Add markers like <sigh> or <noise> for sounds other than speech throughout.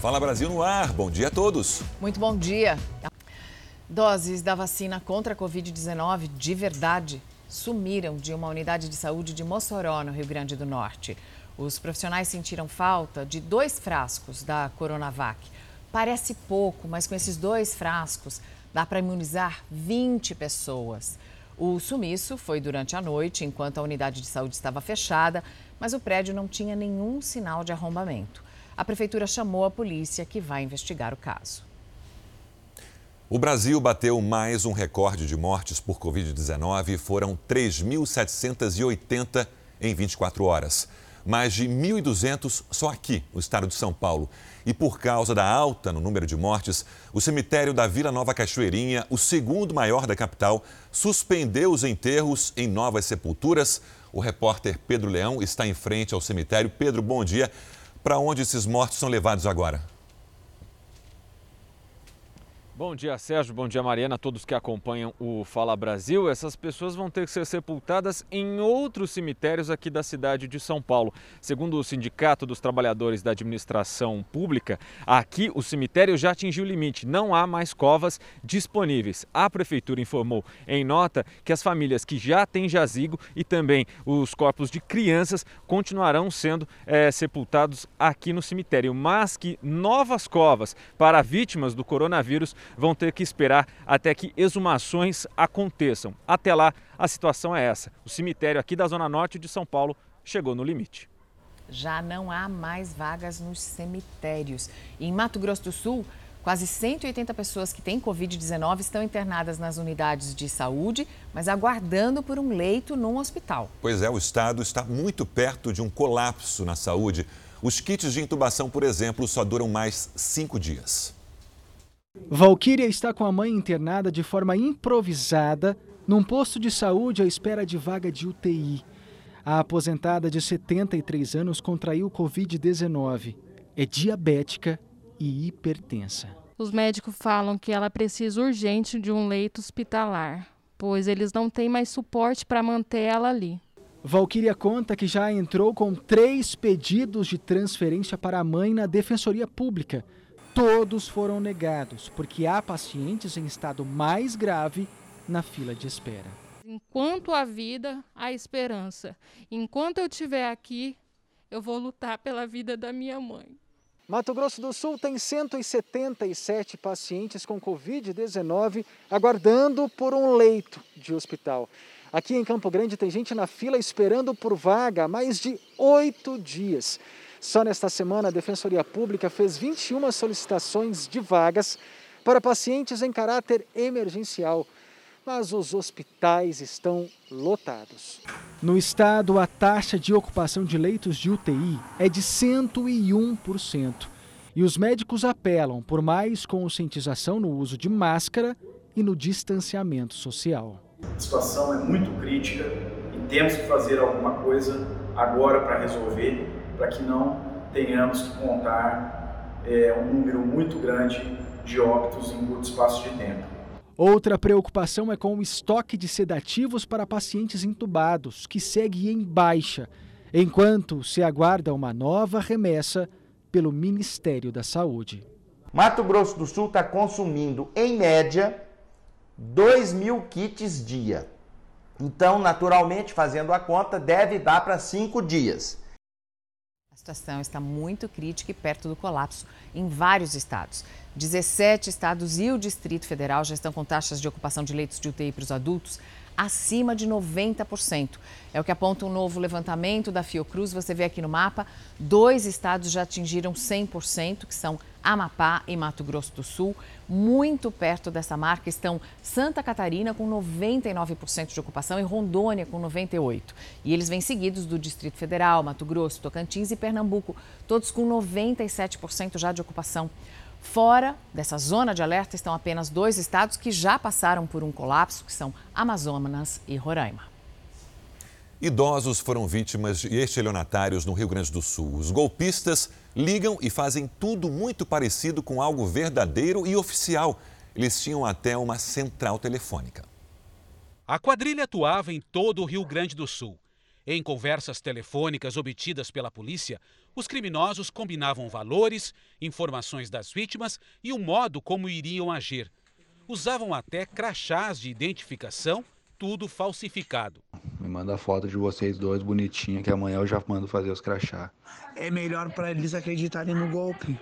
Fala Brasil no ar. Bom dia a todos. Muito bom dia. Doses da vacina contra a Covid-19 de verdade sumiram de uma unidade de saúde de Mossoró, no Rio Grande do Norte. Os profissionais sentiram falta de dois frascos da Coronavac. Parece pouco, mas com esses dois frascos dá para imunizar 20 pessoas. O sumiço foi durante a noite, enquanto a unidade de saúde estava fechada, mas o prédio não tinha nenhum sinal de arrombamento. A prefeitura chamou a polícia, que vai investigar o caso. O Brasil bateu mais um recorde de mortes por Covid-19 foram 3.780 em 24 horas. Mais de 1.200 só aqui, no estado de São Paulo. E por causa da alta no número de mortes, o cemitério da Vila Nova Cachoeirinha, o segundo maior da capital, suspendeu os enterros em novas sepulturas. O repórter Pedro Leão está em frente ao cemitério. Pedro, bom dia. Para onde esses mortos são levados agora? Bom dia, Sérgio. Bom dia, Mariana. Todos que acompanham o Fala Brasil. Essas pessoas vão ter que ser sepultadas em outros cemitérios aqui da cidade de São Paulo. Segundo o Sindicato dos Trabalhadores da Administração Pública, aqui o cemitério já atingiu o limite. Não há mais covas disponíveis. A Prefeitura informou em nota que as famílias que já têm jazigo e também os corpos de crianças continuarão sendo é, sepultados aqui no cemitério, mas que novas covas para vítimas do coronavírus vão ter que esperar até que exumações aconteçam. Até lá, a situação é essa. O cemitério aqui da Zona Norte de São Paulo chegou no limite. Já não há mais vagas nos cemitérios. Em Mato Grosso do Sul, quase 180 pessoas que têm Covid-19 estão internadas nas unidades de saúde, mas aguardando por um leito num hospital. Pois é, o estado está muito perto de um colapso na saúde. Os kits de intubação, por exemplo, só duram mais cinco dias. Valquíria está com a mãe internada de forma improvisada num posto de saúde à espera de vaga de UTI. A aposentada de 73 anos contraiu Covid-19. É diabética e hipertensa. Os médicos falam que ela precisa urgente de um leito hospitalar, pois eles não têm mais suporte para manter ela ali. Valquíria conta que já entrou com três pedidos de transferência para a mãe na Defensoria Pública todos foram negados, porque há pacientes em estado mais grave na fila de espera. Enquanto há vida, há esperança. Enquanto eu estiver aqui, eu vou lutar pela vida da minha mãe. Mato Grosso do Sul tem 177 pacientes com Covid-19 aguardando por um leito de hospital. Aqui em Campo Grande tem gente na fila esperando por vaga há mais de oito dias. Só nesta semana, a Defensoria Pública fez 21 solicitações de vagas para pacientes em caráter emergencial, mas os hospitais estão lotados. No estado, a taxa de ocupação de leitos de UTI é de 101%. E os médicos apelam por mais conscientização no uso de máscara e no distanciamento social. A situação é muito crítica e temos que fazer alguma coisa agora para resolver para que não tenhamos que contar é, um número muito grande de óbitos em curto espaço de tempo. Outra preocupação é com o estoque de sedativos para pacientes entubados, que segue em baixa, enquanto se aguarda uma nova remessa pelo Ministério da Saúde. Mato Grosso do Sul está consumindo, em média, 2 mil kits dia. Então, naturalmente, fazendo a conta, deve dar para cinco dias situação está muito crítica e perto do colapso em vários estados. 17 estados e o Distrito Federal já estão com taxas de ocupação de leitos de UTI para os adultos acima de 90%. É o que aponta um novo levantamento da Fiocruz. Você vê aqui no mapa, dois estados já atingiram 100%, que são Amapá e Mato Grosso do Sul. Muito perto dessa marca estão Santa Catarina com 99% de ocupação e Rondônia com 98%. E eles vêm seguidos do Distrito Federal, Mato Grosso, Tocantins e Pernambuco, todos com 97% já de ocupação. Fora dessa zona de alerta estão apenas dois estados que já passaram por um colapso, que são Amazonas e Roraima. Idosos foram vítimas de estelionatários no Rio Grande do Sul. Os golpistas ligam e fazem tudo muito parecido com algo verdadeiro e oficial. Eles tinham até uma central telefônica. A quadrilha atuava em todo o Rio Grande do Sul. Em conversas telefônicas obtidas pela polícia, Os criminosos combinavam valores, informações das vítimas e o modo como iriam agir. Usavam até crachás de identificação, tudo falsificado. Me manda foto de vocês dois bonitinha que amanhã eu já mando fazer os crachá. É melhor para eles acreditarem no golpe.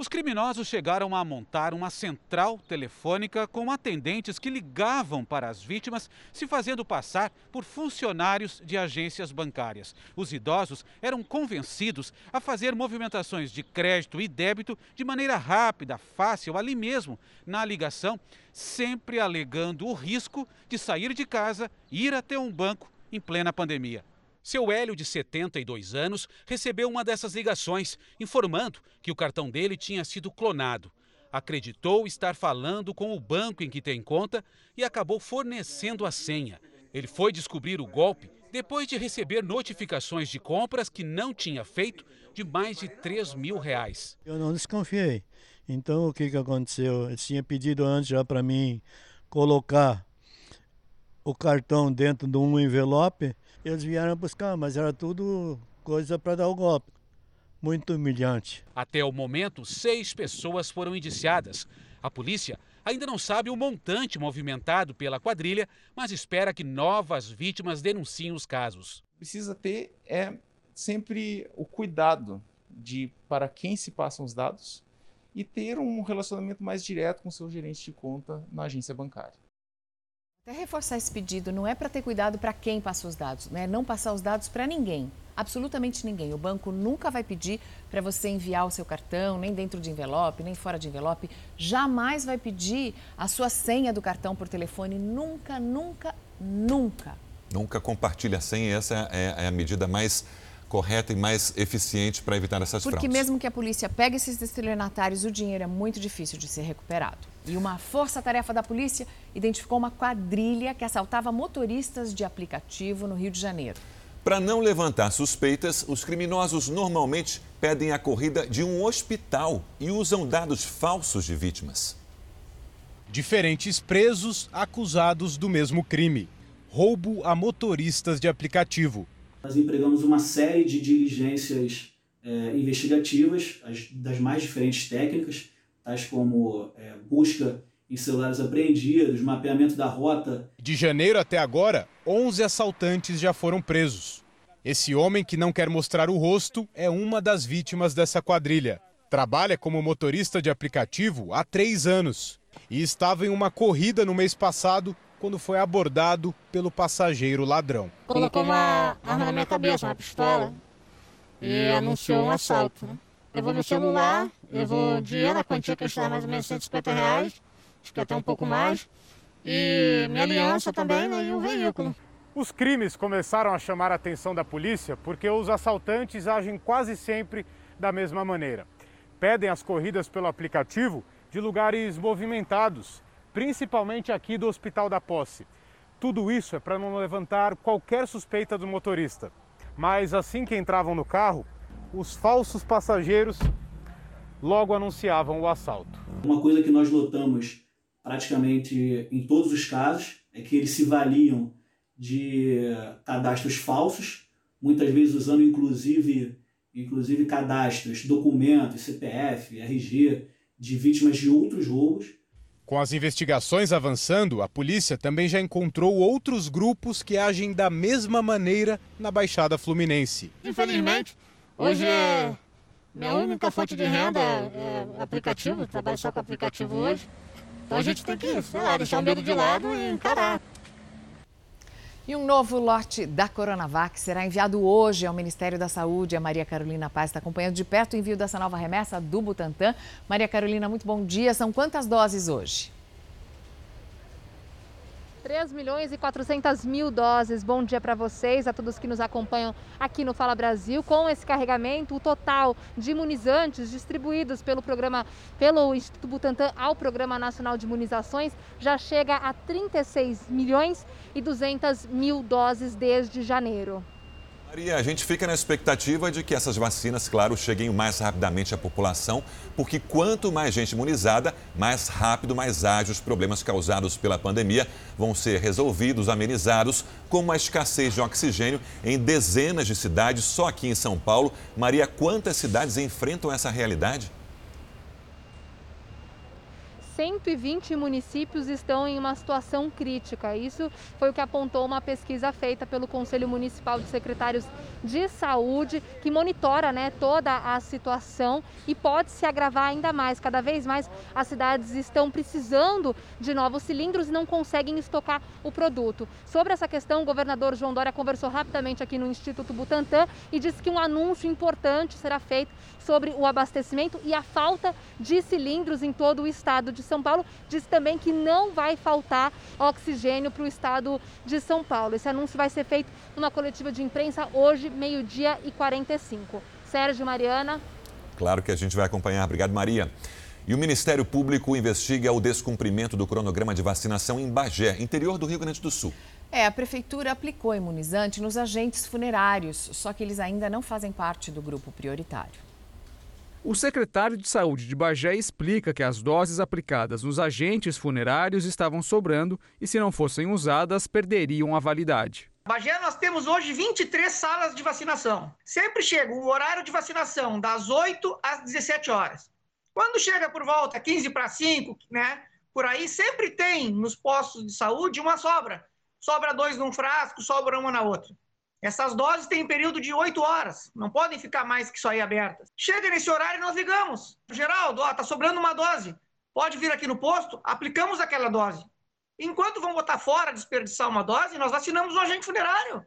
Os criminosos chegaram a montar uma central telefônica com atendentes que ligavam para as vítimas, se fazendo passar por funcionários de agências bancárias. Os idosos eram convencidos a fazer movimentações de crédito e débito de maneira rápida, fácil, ali mesmo, na ligação, sempre alegando o risco de sair de casa e ir até um banco em plena pandemia. Seu Hélio, de 72 anos, recebeu uma dessas ligações, informando que o cartão dele tinha sido clonado. Acreditou estar falando com o banco em que tem conta e acabou fornecendo a senha. Ele foi descobrir o golpe depois de receber notificações de compras que não tinha feito de mais de 3 mil reais. Eu não desconfiei. Então o que, que aconteceu? Ele tinha pedido antes já para mim colocar o cartão dentro de um envelope eles vieram buscar, mas era tudo coisa para dar o golpe. Muito humilhante. Até o momento, seis pessoas foram indiciadas. A polícia ainda não sabe o montante movimentado pela quadrilha, mas espera que novas vítimas denunciem os casos. Precisa ter é sempre o cuidado de para quem se passam os dados e ter um relacionamento mais direto com seu gerente de conta na agência bancária. Até reforçar esse pedido, não é para ter cuidado para quem passa os dados, né? Não passar os dados para ninguém, absolutamente ninguém. O banco nunca vai pedir para você enviar o seu cartão, nem dentro de envelope, nem fora de envelope. Jamais vai pedir a sua senha do cartão por telefone, nunca, nunca, nunca. Nunca compartilhe a senha, essa é, é a medida mais correta e mais eficiente para evitar essas Porque fraudes. mesmo que a polícia pegue esses estelionatários, o dinheiro é muito difícil de ser recuperado. E uma força-tarefa da polícia identificou uma quadrilha que assaltava motoristas de aplicativo no Rio de Janeiro. Para não levantar suspeitas, os criminosos normalmente pedem a corrida de um hospital e usam dados falsos de vítimas. Diferentes presos acusados do mesmo crime: roubo a motoristas de aplicativo. Nós empregamos uma série de diligências é, investigativas, as, das mais diferentes técnicas, tais como é, busca em celulares apreendidos, mapeamento da rota. De janeiro até agora, 11 assaltantes já foram presos. Esse homem que não quer mostrar o rosto é uma das vítimas dessa quadrilha. Trabalha como motorista de aplicativo há três anos e estava em uma corrida no mês passado quando foi abordado pelo passageiro ladrão. Colocou uma arma na minha cabeça, uma pistola, e anunciou um assalto. Né? Levou meu celular, levou dinheiro, a quantia que estava mais ou menos 150 reais, acho que até um pouco mais, e minha aliança também né, e o veículo. Os crimes começaram a chamar a atenção da polícia porque os assaltantes agem quase sempre da mesma maneira. Pedem as corridas pelo aplicativo de lugares movimentados principalmente aqui do Hospital da Posse. Tudo isso é para não levantar qualquer suspeita do motorista. Mas assim que entravam no carro, os falsos passageiros logo anunciavam o assalto. Uma coisa que nós notamos praticamente em todos os casos é que eles se valiam de cadastros falsos, muitas vezes usando inclusive, inclusive cadastros, documentos, CPF, RG de vítimas de outros roubos com as investigações avançando, a polícia também já encontrou outros grupos que agem da mesma maneira na Baixada Fluminense. Infelizmente, hoje é minha única fonte de renda é aplicativo, trabalho só com aplicativo hoje. Então a gente tem que, sei lá, deixar o medo de lado e encarar. E um novo lote da Coronavac será enviado hoje ao Ministério da Saúde. A Maria Carolina Paz está acompanhando de perto o envio dessa nova remessa do Butantan. Maria Carolina, muito bom dia. São quantas doses hoje? 3 milhões e 400 mil doses. Bom dia para vocês, a todos que nos acompanham aqui no Fala Brasil. Com esse carregamento, o total de imunizantes distribuídos pelo programa, pelo Instituto Butantan ao Programa Nacional de Imunizações já chega a 36 milhões e 200 mil doses desde janeiro. Maria, a gente fica na expectativa de que essas vacinas, claro, cheguem mais rapidamente à população, porque quanto mais gente imunizada, mais rápido, mais ágil os problemas causados pela pandemia vão ser resolvidos, amenizados, como a escassez de oxigênio em dezenas de cidades só aqui em São Paulo. Maria, quantas cidades enfrentam essa realidade? 120 municípios estão em uma situação crítica. Isso foi o que apontou uma pesquisa feita pelo Conselho Municipal de Secretários de Saúde, que monitora né, toda a situação e pode se agravar ainda mais. Cada vez mais as cidades estão precisando de novos cilindros e não conseguem estocar o produto. Sobre essa questão, o governador João Dória conversou rapidamente aqui no Instituto Butantan e disse que um anúncio importante será feito sobre o abastecimento e a falta de cilindros em todo o estado de São Paulo. Disse também que não vai faltar oxigênio para o estado de São Paulo. Esse anúncio vai ser feito numa coletiva de imprensa hoje, meio-dia e 45. Sérgio Mariana. Claro que a gente vai acompanhar. Obrigado, Maria. E o Ministério Público investiga o descumprimento do cronograma de vacinação em Bagé, interior do Rio Grande do Sul. É, a prefeitura aplicou imunizante nos agentes funerários, só que eles ainda não fazem parte do grupo prioritário. O secretário de Saúde de Bagé explica que as doses aplicadas nos agentes funerários estavam sobrando e, se não fossem usadas, perderiam a validade. Bagé, nós temos hoje 23 salas de vacinação. Sempre chega o horário de vacinação das 8 às 17 horas. Quando chega por volta 15 para 5, né, por aí, sempre tem nos postos de saúde uma sobra. Sobra dois num frasco, sobra uma na outra. Essas doses têm período de 8 horas, não podem ficar mais que isso aí abertas. Chega nesse horário e nós ligamos. Geraldo, ó, tá sobrando uma dose. Pode vir aqui no posto, aplicamos aquela dose. Enquanto vão botar fora, desperdiçar uma dose, nós vacinamos um agente funerário.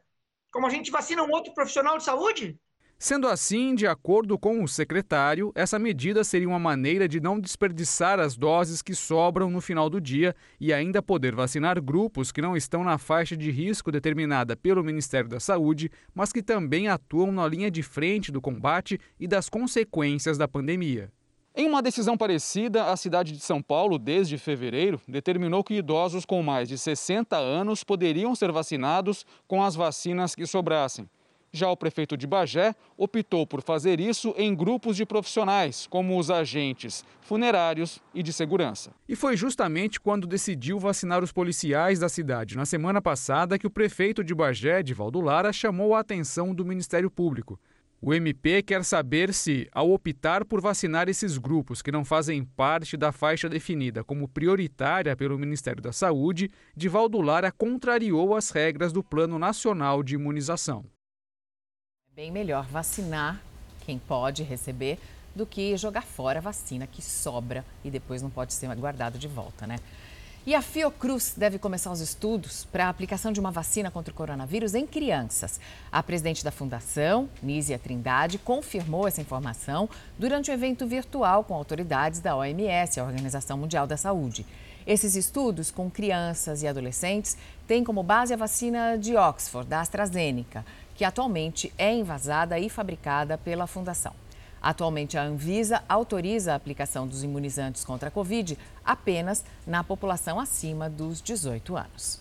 Como a gente vacina um outro profissional de saúde. Sendo assim, de acordo com o secretário, essa medida seria uma maneira de não desperdiçar as doses que sobram no final do dia e ainda poder vacinar grupos que não estão na faixa de risco determinada pelo Ministério da Saúde, mas que também atuam na linha de frente do combate e das consequências da pandemia. Em uma decisão parecida, a cidade de São Paulo, desde fevereiro, determinou que idosos com mais de 60 anos poderiam ser vacinados com as vacinas que sobrassem. Já o prefeito de Bagé optou por fazer isso em grupos de profissionais, como os agentes funerários e de segurança. E foi justamente quando decidiu vacinar os policiais da cidade na semana passada que o prefeito de Bagé, Divaldo Lara, chamou a atenção do Ministério Público. O MP quer saber se, ao optar por vacinar esses grupos que não fazem parte da faixa definida como prioritária pelo Ministério da Saúde, Divaldo Lara contrariou as regras do Plano Nacional de Imunização bem melhor vacinar quem pode receber do que jogar fora a vacina que sobra e depois não pode ser guardado de volta, né? E a Fiocruz deve começar os estudos para a aplicação de uma vacina contra o coronavírus em crianças. A presidente da fundação, Nízia Trindade, confirmou essa informação durante um evento virtual com autoridades da OMS, a Organização Mundial da Saúde. Esses estudos com crianças e adolescentes têm como base a vacina de Oxford, da AstraZeneca que atualmente é envasada e fabricada pela Fundação. Atualmente, a Anvisa autoriza a aplicação dos imunizantes contra a Covid apenas na população acima dos 18 anos.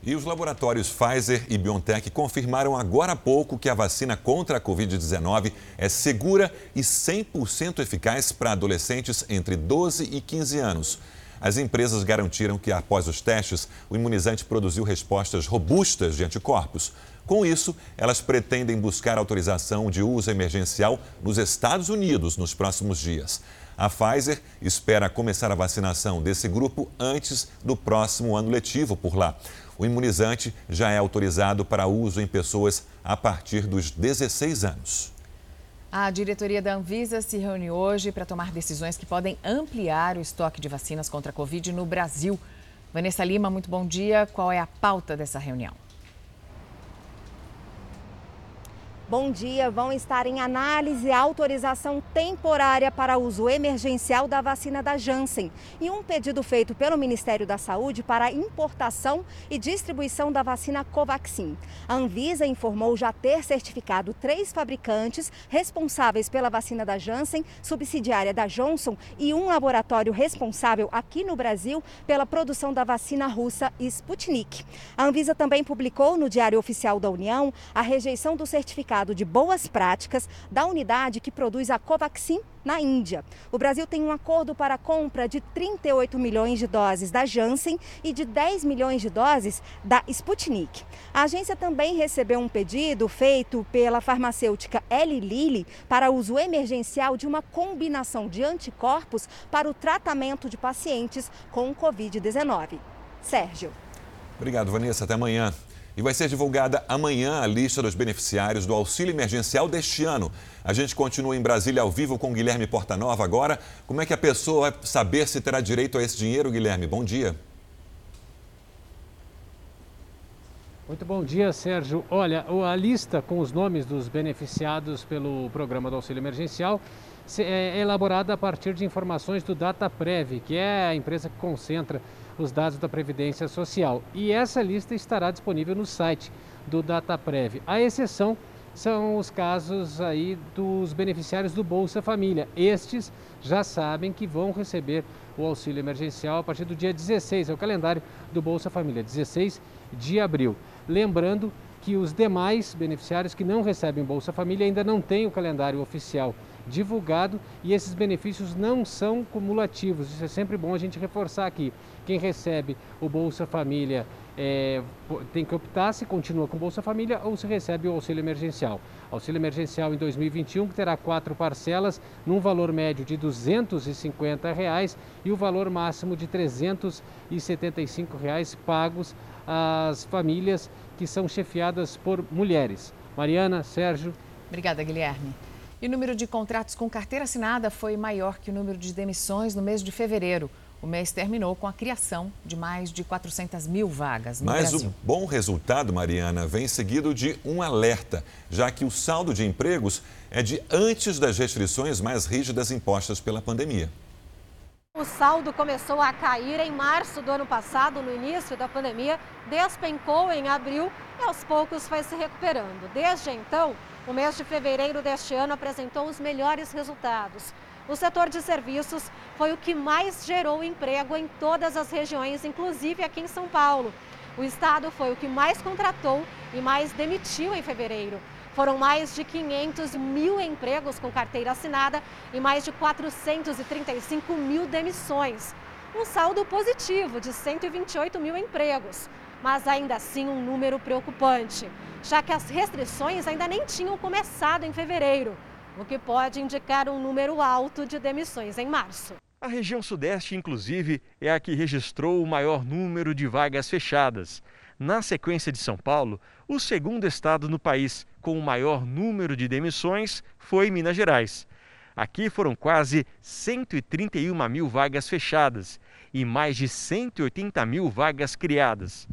E os laboratórios Pfizer e BioNTech confirmaram agora há pouco que a vacina contra a Covid-19 é segura e 100% eficaz para adolescentes entre 12 e 15 anos. As empresas garantiram que, após os testes, o imunizante produziu respostas robustas de anticorpos. Com isso, elas pretendem buscar autorização de uso emergencial nos Estados Unidos nos próximos dias. A Pfizer espera começar a vacinação desse grupo antes do próximo ano letivo por lá. O imunizante já é autorizado para uso em pessoas a partir dos 16 anos. A diretoria da Anvisa se reúne hoje para tomar decisões que podem ampliar o estoque de vacinas contra a Covid no Brasil. Vanessa Lima, muito bom dia. Qual é a pauta dessa reunião? Bom dia. Vão estar em análise a autorização temporária para uso emergencial da vacina da Janssen e um pedido feito pelo Ministério da Saúde para importação e distribuição da vacina Covaxin. A Anvisa informou já ter certificado três fabricantes responsáveis pela vacina da Janssen, subsidiária da Johnson, e um laboratório responsável aqui no Brasil pela produção da vacina russa Sputnik. A Anvisa também publicou no Diário Oficial da União a rejeição do certificado de boas práticas da unidade que produz a Covaxin na Índia. O Brasil tem um acordo para a compra de 38 milhões de doses da Janssen e de 10 milhões de doses da Sputnik. A agência também recebeu um pedido feito pela farmacêutica Eli Lilly para uso emergencial de uma combinação de anticorpos para o tratamento de pacientes com Covid-19. Sérgio. Obrigado, Vanessa. Até amanhã. E vai ser divulgada amanhã a lista dos beneficiários do auxílio emergencial deste ano. A gente continua em Brasília ao vivo com Guilherme Portanova agora. Como é que a pessoa vai saber se terá direito a esse dinheiro, Guilherme? Bom dia. Muito bom dia, Sérgio. Olha, a lista com os nomes dos beneficiados pelo programa do auxílio emergencial é elaborada a partir de informações do DataPrev, que é a empresa que concentra os dados da Previdência Social. E essa lista estará disponível no site do DataPrev. A exceção são os casos aí dos beneficiários do Bolsa Família. Estes já sabem que vão receber o auxílio emergencial a partir do dia 16, é o calendário do Bolsa Família, 16 de abril. Lembrando que os demais beneficiários que não recebem Bolsa Família ainda não têm o calendário oficial divulgado e esses benefícios não são cumulativos. Isso é sempre bom a gente reforçar aqui. Quem recebe o Bolsa Família é, tem que optar se continua com Bolsa Família ou se recebe o auxílio emergencial. Auxílio emergencial em 2021 que terá quatro parcelas num valor médio de 250 reais, e o valor máximo de 375 reais pagos às famílias que são chefiadas por mulheres. Mariana, Sérgio. Obrigada, Guilherme. E o número de contratos com carteira assinada foi maior que o número de demissões no mês de fevereiro. O mês terminou com a criação de mais de 400 mil vagas no Mas Brasil. o bom resultado, Mariana, vem seguido de um alerta, já que o saldo de empregos é de antes das restrições mais rígidas impostas pela pandemia. O saldo começou a cair em março do ano passado, no início da pandemia, despencou em abril e aos poucos foi se recuperando. Desde então, o mês de fevereiro deste ano apresentou os melhores resultados. O setor de serviços foi o que mais gerou emprego em todas as regiões, inclusive aqui em São Paulo. O estado foi o que mais contratou e mais demitiu em fevereiro. Foram mais de 500 mil empregos com carteira assinada e mais de 435 mil demissões. Um saldo positivo de 128 mil empregos, mas ainda assim um número preocupante, já que as restrições ainda nem tinham começado em fevereiro, o que pode indicar um número alto de demissões em março. A região Sudeste, inclusive, é a que registrou o maior número de vagas fechadas. Na sequência de São Paulo, o segundo estado no país com o maior número de demissões foi Minas Gerais. Aqui foram quase 131 mil vagas fechadas e mais de 180 mil vagas criadas.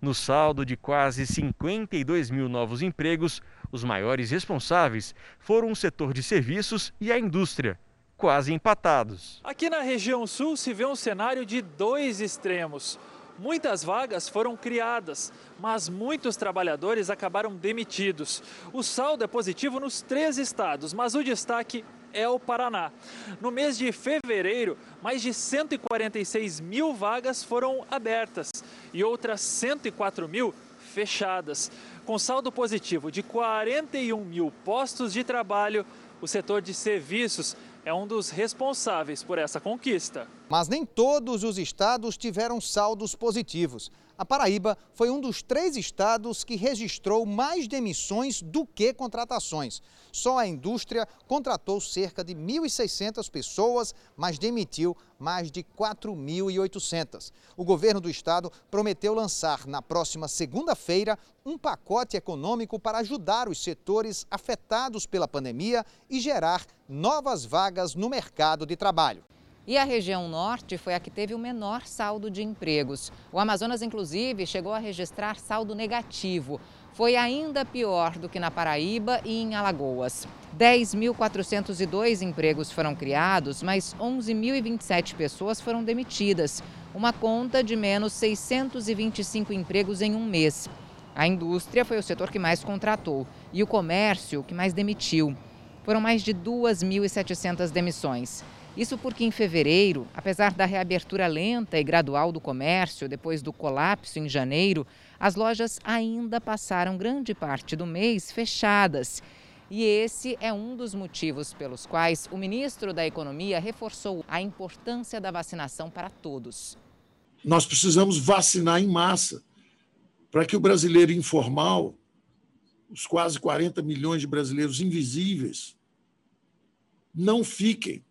No saldo de quase 52 mil novos empregos, os maiores responsáveis foram o setor de serviços e a indústria, quase empatados. Aqui na região sul se vê um cenário de dois extremos. Muitas vagas foram criadas, mas muitos trabalhadores acabaram demitidos. O saldo é positivo nos três estados, mas o destaque é o Paraná. No mês de fevereiro, mais de 146 mil vagas foram abertas e outras 104 mil fechadas. Com saldo positivo de 41 mil postos de trabalho, o setor de serviços é um dos responsáveis por essa conquista. Mas nem todos os estados tiveram saldos positivos. A Paraíba foi um dos três estados que registrou mais demissões do que contratações. Só a indústria contratou cerca de 1.600 pessoas, mas demitiu mais de 4.800. O governo do estado prometeu lançar na próxima segunda-feira um pacote econômico para ajudar os setores afetados pela pandemia e gerar novas vagas no mercado de trabalho. E a região norte foi a que teve o menor saldo de empregos. O Amazonas, inclusive, chegou a registrar saldo negativo. foi ainda pior do que na Paraíba e em Alagoas. 10.402 empregos foram criados, mas 11.027 pessoas foram demitidas, uma conta de menos 625 empregos em um mês. A indústria foi o setor que mais contratou e o comércio que mais demitiu. Foram mais de 2.700 demissões. Isso porque em fevereiro, apesar da reabertura lenta e gradual do comércio depois do colapso em janeiro, as lojas ainda passaram grande parte do mês fechadas. E esse é um dos motivos pelos quais o ministro da Economia reforçou a importância da vacinação para todos. Nós precisamos vacinar em massa para que o brasileiro informal, os quase 40 milhões de brasileiros invisíveis, não fiquem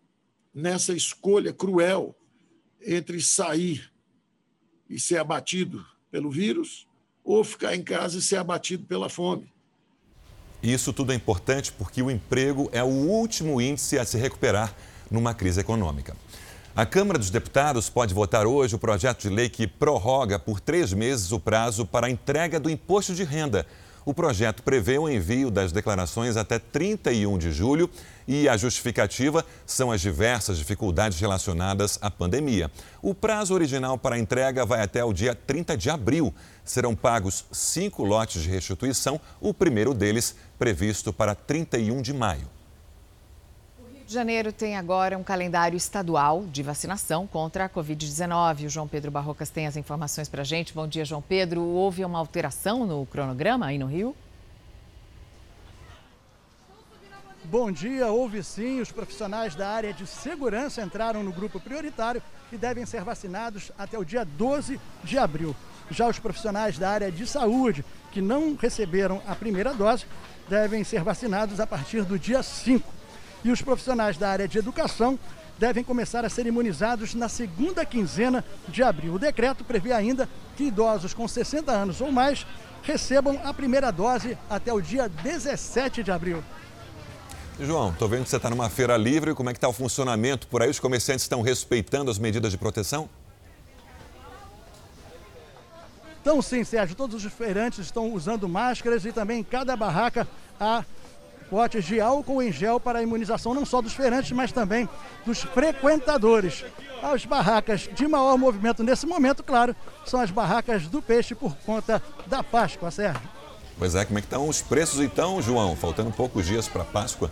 nessa escolha cruel entre sair e ser abatido pelo vírus ou ficar em casa e ser abatido pela fome. Isso tudo é importante porque o emprego é o último índice a se recuperar numa crise econômica. A Câmara dos Deputados pode votar hoje o projeto de lei que prorroga por três meses o prazo para a entrega do imposto de renda. O projeto prevê o envio das declarações até 31 de julho e a justificativa são as diversas dificuldades relacionadas à pandemia. O prazo original para a entrega vai até o dia 30 de abril. Serão pagos cinco lotes de restituição, o primeiro deles previsto para 31 de maio. De Janeiro tem agora um calendário estadual de vacinação contra a Covid-19. O João Pedro Barrocas tem as informações para a gente. Bom dia, João Pedro. Houve uma alteração no cronograma aí no Rio? Bom dia, houve sim. Os profissionais da área de segurança entraram no grupo prioritário e devem ser vacinados até o dia 12 de abril. Já os profissionais da área de saúde que não receberam a primeira dose devem ser vacinados a partir do dia 5. E os profissionais da área de educação devem começar a ser imunizados na segunda quinzena de abril. O decreto prevê ainda que idosos com 60 anos ou mais recebam a primeira dose até o dia 17 de abril. João, estou vendo que você está numa feira livre. Como é que está o funcionamento por aí? Os comerciantes estão respeitando as medidas de proteção? Então, sim, Sérgio, todos os feirantes estão usando máscaras e também em cada barraca há potes de álcool em gel para a imunização não só dos feirantes, mas também dos frequentadores. As barracas de maior movimento nesse momento, claro, são as barracas do peixe por conta da Páscoa, Sérgio. Pois é, como é que estão os preços então, João? Faltando poucos dias para a Páscoa.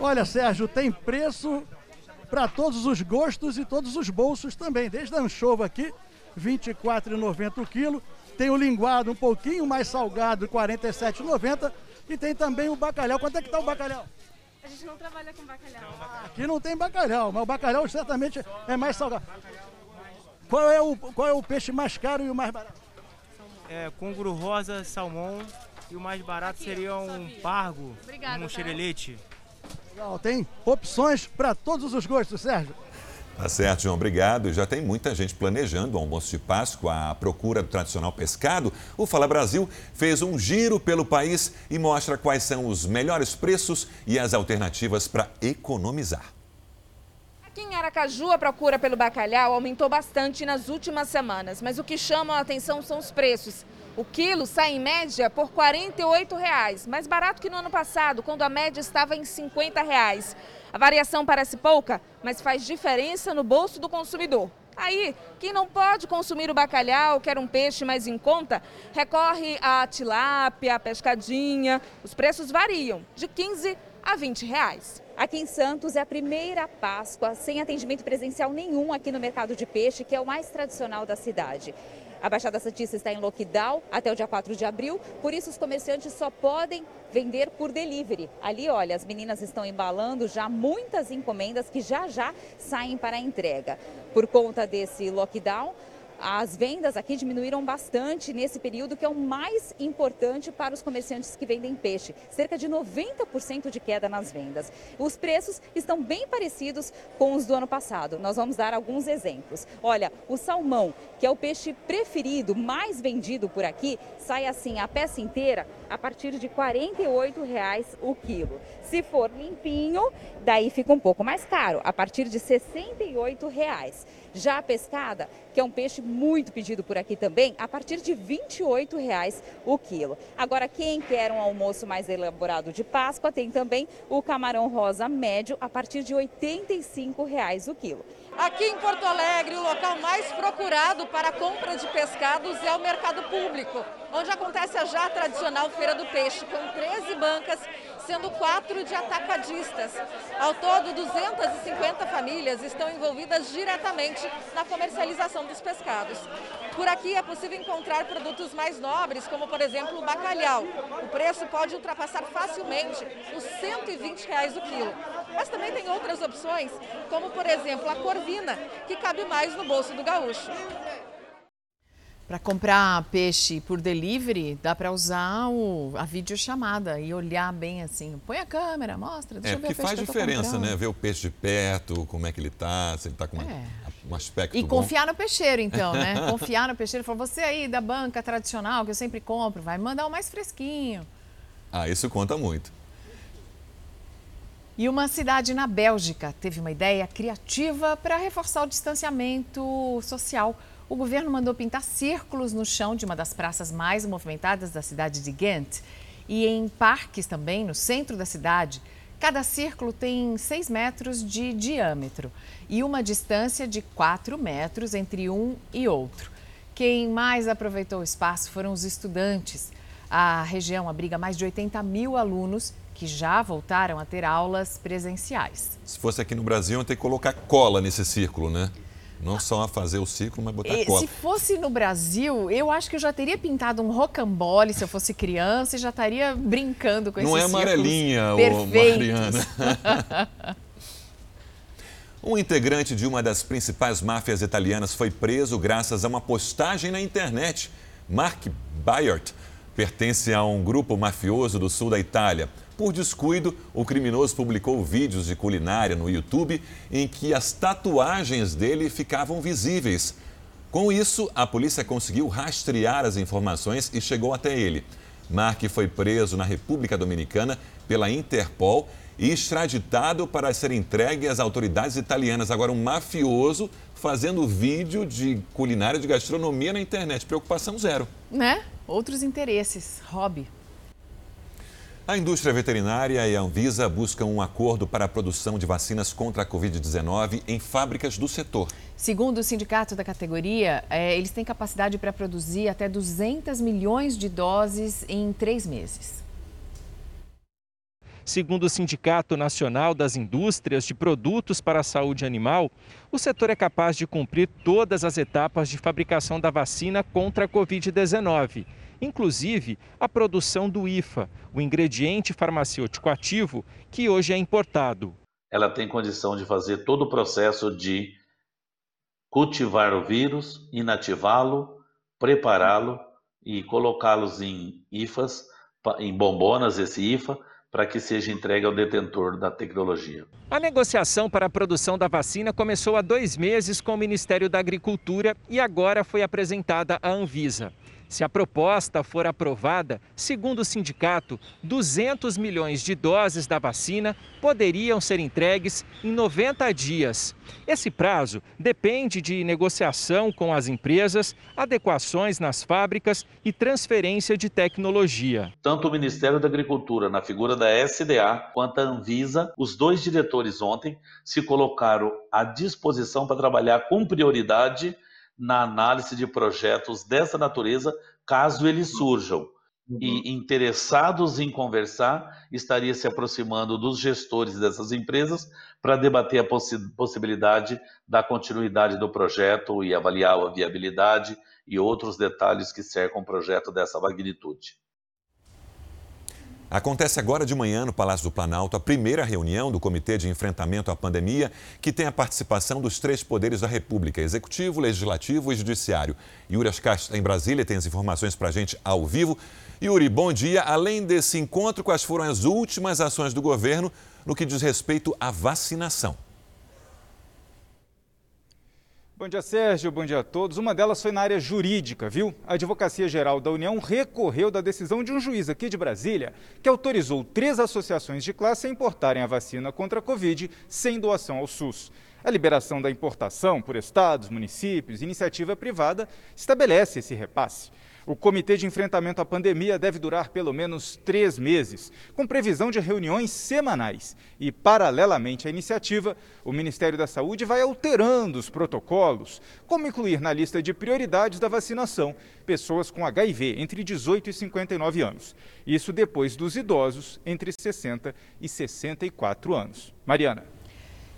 Olha, Sérgio, tem preço para todos os gostos e todos os bolsos também. Desde a anchova aqui, R$ 24,90 o quilo. Tem o linguado um pouquinho mais salgado, R$ 47,90. E tem também o bacalhau. Quanto é que está o bacalhau? A gente não trabalha com bacalhau. Aqui não tem bacalhau, mas o bacalhau certamente é mais salgado. Qual é o, qual é o peixe mais caro e o mais barato? É, congro rosa, salmão. E o mais barato Aqui, seria um pargo, Obrigada, um tá? xerelete. Legal, tem opções para todos os gostos, Sérgio. Tá certo, João. Obrigado. Já tem muita gente planejando o almoço de Páscoa à procura do tradicional pescado. O Fala Brasil fez um giro pelo país e mostra quais são os melhores preços e as alternativas para economizar. Aqui em Aracaju, a procura pelo bacalhau aumentou bastante nas últimas semanas, mas o que chama a atenção são os preços. O quilo sai em média por 48 reais, mais barato que no ano passado, quando a média estava em 50 reais. A variação parece pouca, mas faz diferença no bolso do consumidor. Aí, quem não pode consumir o bacalhau, quer um peixe mais em conta, recorre à tilápia, à pescadinha. Os preços variam de 15 a 20 reais. Aqui em Santos é a primeira Páscoa sem atendimento presencial nenhum aqui no mercado de peixe, que é o mais tradicional da cidade. A Baixada Santista está em lockdown até o dia 4 de abril, por isso os comerciantes só podem vender por delivery. Ali, olha, as meninas estão embalando já muitas encomendas que já já saem para a entrega. Por conta desse lockdown, as vendas aqui diminuíram bastante nesse período, que é o mais importante para os comerciantes que vendem peixe. Cerca de 90% de queda nas vendas. Os preços estão bem parecidos com os do ano passado. Nós vamos dar alguns exemplos. Olha, o salmão, que é o peixe preferido, mais vendido por aqui, sai assim a peça inteira a partir de R$ 48,00 o quilo. Se for limpinho, daí fica um pouco mais caro, a partir de R$ 68,00. Já a pescada, que é um peixe muito pedido por aqui também, a partir de R$ 28,00 o quilo. Agora, quem quer um almoço mais elaborado de Páscoa, tem também o camarão rosa médio a partir de R$ 85,00 o quilo. Aqui em Porto Alegre, o local mais procurado para a compra de pescados é o mercado público, onde acontece a já tradicional Feira do Peixe, com 13 bancas, sendo quatro de atacadistas. Ao todo, 250 famílias estão envolvidas diretamente na comercialização dos pescados. Por aqui é possível encontrar produtos mais nobres, como por exemplo o bacalhau. O preço pode ultrapassar facilmente os 120 reais o quilo. Mas também tem outras opções, como por exemplo a corvina, que cabe mais no bolso do gaúcho. Para comprar peixe por delivery, dá para usar o, a videochamada e olhar bem assim. Põe a câmera, mostra, deixa é, eu ver o peixe faz que diferença, né? Ver o peixe de perto, como é que ele está, se ele está com é. um aspecto E bom. confiar no peixeiro, então, né? <laughs> confiar no peixeiro. Falar, você aí da banca tradicional, que eu sempre compro, vai mandar o mais fresquinho. Ah, isso conta muito. E uma cidade na Bélgica teve uma ideia criativa para reforçar o distanciamento social o governo mandou pintar círculos no chão de uma das praças mais movimentadas da cidade de Ghent e em parques também, no centro da cidade. Cada círculo tem 6 metros de diâmetro e uma distância de 4 metros entre um e outro. Quem mais aproveitou o espaço foram os estudantes. A região abriga mais de 80 mil alunos que já voltaram a ter aulas presenciais. Se fosse aqui no Brasil, eu ter que colocar cola nesse círculo, né? Não só a fazer o ciclo, mas botar e, cola. Se fosse no Brasil, eu acho que eu já teria pintado um rocambole se eu fosse criança e já estaria brincando com Não esses Não é amarelinha, ô Mariana. <laughs> um integrante de uma das principais máfias italianas foi preso graças a uma postagem na internet. Mark Bayard pertence a um grupo mafioso do sul da Itália. Por descuido, o criminoso publicou vídeos de culinária no YouTube em que as tatuagens dele ficavam visíveis. Com isso, a polícia conseguiu rastrear as informações e chegou até ele. Mark foi preso na República Dominicana pela Interpol e extraditado para ser entregue às autoridades italianas. Agora, um mafioso fazendo vídeo de culinária de gastronomia na internet. Preocupação zero. Né? Outros interesses, hobby. A indústria veterinária e a Anvisa buscam um acordo para a produção de vacinas contra a Covid-19 em fábricas do setor. Segundo o sindicato da categoria, é, eles têm capacidade para produzir até 200 milhões de doses em três meses. Segundo o Sindicato Nacional das Indústrias de Produtos para a Saúde Animal, o setor é capaz de cumprir todas as etapas de fabricação da vacina contra a Covid-19 inclusive a produção do IFA, o ingrediente farmacêutico ativo que hoje é importado. Ela tem condição de fazer todo o processo de cultivar o vírus, inativá-lo, prepará-lo e colocá-los em IFAs, em bombonas, esse IFA, para que seja entregue ao detentor da tecnologia. A negociação para a produção da vacina começou há dois meses com o Ministério da Agricultura e agora foi apresentada à Anvisa. Se a proposta for aprovada, segundo o sindicato, 200 milhões de doses da vacina poderiam ser entregues em 90 dias. Esse prazo depende de negociação com as empresas, adequações nas fábricas e transferência de tecnologia. Tanto o Ministério da Agricultura, na figura da SDA, quanto a Anvisa, os dois diretores ontem se colocaram à disposição para trabalhar com prioridade na análise de projetos dessa natureza, caso eles surjam. Uhum. E interessados em conversar, estaria se aproximando dos gestores dessas empresas para debater a possi possibilidade da continuidade do projeto e avaliar a viabilidade e outros detalhes que cercam um projeto dessa magnitude. Acontece agora de manhã no Palácio do Planalto a primeira reunião do Comitê de Enfrentamento à Pandemia, que tem a participação dos três poderes da República: Executivo, Legislativo e Judiciário. Yuri Ascast, em Brasília, tem as informações para a gente ao vivo. Yuri, bom dia. Além desse encontro, quais foram as últimas ações do governo no que diz respeito à vacinação? Bom dia, Sérgio. Bom dia a todos. Uma delas foi na área jurídica, viu? A Advocacia Geral da União recorreu da decisão de um juiz aqui de Brasília que autorizou três associações de classe a importarem a vacina contra a Covid sem doação ao SUS. A liberação da importação por estados, municípios, iniciativa privada estabelece esse repasse. O Comitê de Enfrentamento à Pandemia deve durar pelo menos três meses, com previsão de reuniões semanais. E, paralelamente à iniciativa, o Ministério da Saúde vai alterando os protocolos, como incluir na lista de prioridades da vacinação pessoas com HIV entre 18 e 59 anos. Isso depois dos idosos entre 60 e 64 anos. Mariana.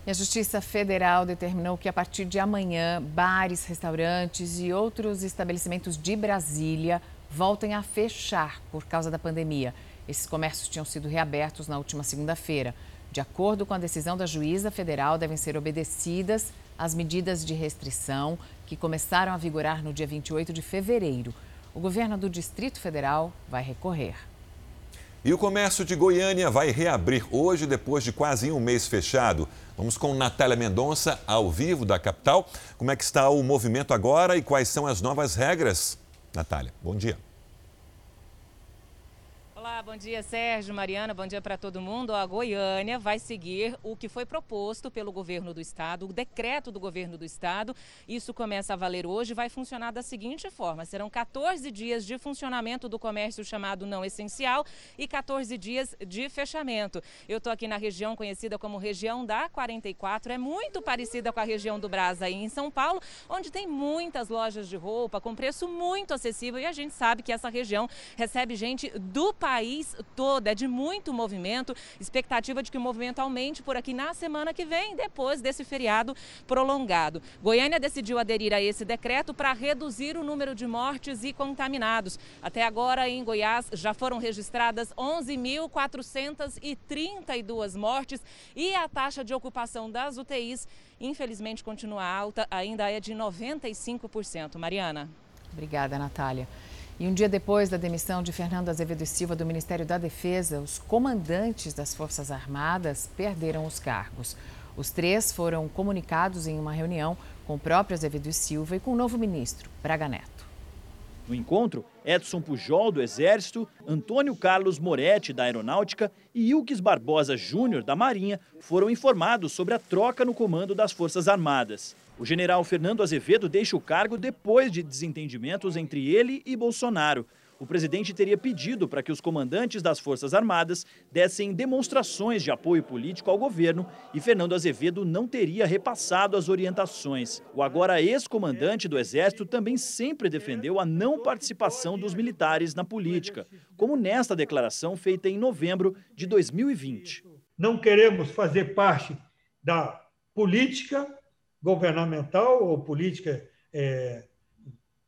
E a Justiça Federal determinou que a partir de amanhã, bares, restaurantes e outros estabelecimentos de Brasília voltem a fechar por causa da pandemia. Esses comércios tinham sido reabertos na última segunda-feira. De acordo com a decisão da juíza federal, devem ser obedecidas as medidas de restrição que começaram a vigorar no dia 28 de fevereiro. O governo do Distrito Federal vai recorrer. E o comércio de Goiânia vai reabrir hoje, depois de quase um mês fechado. Vamos com Natália Mendonça, ao vivo da capital. Como é que está o movimento agora e quais são as novas regras? Natália, bom dia. Bom dia Sérgio, Mariana, bom dia para todo mundo. A Goiânia vai seguir o que foi proposto pelo governo do estado, o decreto do governo do estado. Isso começa a valer hoje, vai funcionar da seguinte forma: serão 14 dias de funcionamento do comércio chamado não essencial e 14 dias de fechamento. Eu estou aqui na região conhecida como região da 44, é muito parecida com a região do Brás aí em São Paulo, onde tem muitas lojas de roupa com preço muito acessível e a gente sabe que essa região recebe gente do país país todo. É de muito movimento. Expectativa de que o movimento aumente por aqui na semana que vem, depois desse feriado prolongado. Goiânia decidiu aderir a esse decreto para reduzir o número de mortes e contaminados. Até agora, em Goiás, já foram registradas 11.432 mortes e a taxa de ocupação das UTIs, infelizmente, continua alta, ainda é de 95%. Mariana. Obrigada, Natália. E um dia depois da demissão de Fernando Azevedo Silva do Ministério da Defesa, os comandantes das Forças Armadas perderam os cargos. Os três foram comunicados em uma reunião com o próprio Azevedo Silva e com o novo ministro, Braga Neto. No encontro, Edson Pujol, do Exército, Antônio Carlos Moretti, da Aeronáutica e Ilques Barbosa Júnior, da Marinha, foram informados sobre a troca no comando das Forças Armadas. O general Fernando Azevedo deixa o cargo depois de desentendimentos entre ele e Bolsonaro. O presidente teria pedido para que os comandantes das Forças Armadas dessem demonstrações de apoio político ao governo e Fernando Azevedo não teria repassado as orientações. O agora ex-comandante do Exército também sempre defendeu a não participação dos militares na política, como nesta declaração feita em novembro de 2020. Não queremos fazer parte da política governamental ou política é,